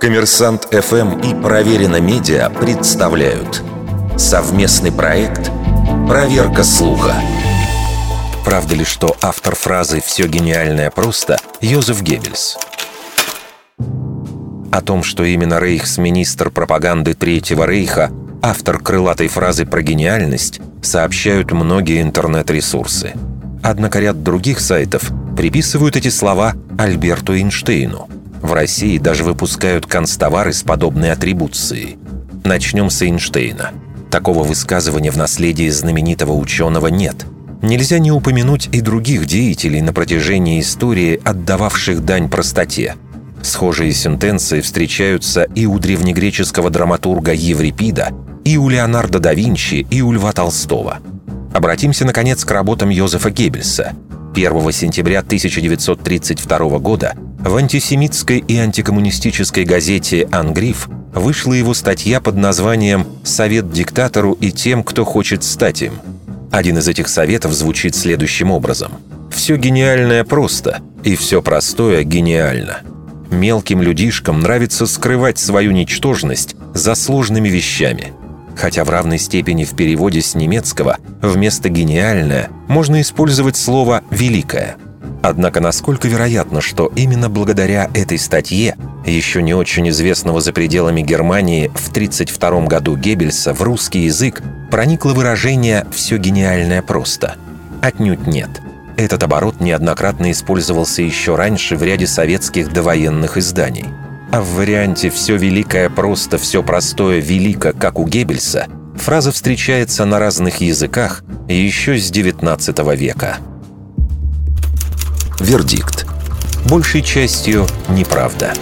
Коммерсант ФМ и Проверено Медиа представляют совместный проект «Проверка слуха». Правда ли, что автор фразы «все гениальное просто» Йозеф Геббельс? О том, что именно рейхсминистр пропаганды Третьего Рейха, автор крылатой фразы про гениальность, сообщают многие интернет-ресурсы. Однако ряд других сайтов приписывают эти слова Альберту Эйнштейну – в России даже выпускают констовары с подобной атрибуцией. Начнем с Эйнштейна. Такого высказывания в наследии знаменитого ученого нет. Нельзя не упомянуть и других деятелей на протяжении истории, отдававших дань простоте. Схожие сентенции встречаются и у древнегреческого драматурга Еврипида, и у Леонардо да Винчи, и у Льва Толстого. Обратимся, наконец, к работам Йозефа Геббельса. 1 сентября 1932 года в антисемитской и антикоммунистической газете «Ангриф» вышла его статья под названием «Совет диктатору и тем, кто хочет стать им». Один из этих советов звучит следующим образом. «Все гениальное просто, и все простое гениально». Мелким людишкам нравится скрывать свою ничтожность за сложными вещами. Хотя в равной степени в переводе с немецкого вместо «гениальное» можно использовать слово «великое». Однако насколько вероятно, что именно благодаря этой статье, еще не очень известного за пределами Германии, в 1932 году Геббельса в русский язык проникло выражение «все гениальное просто». Отнюдь нет. Этот оборот неоднократно использовался еще раньше в ряде советских довоенных изданий. А в варианте «все великое просто, все простое велико», как у Геббельса, фраза встречается на разных языках еще с XIX века. Вердикт. Большей частью неправда.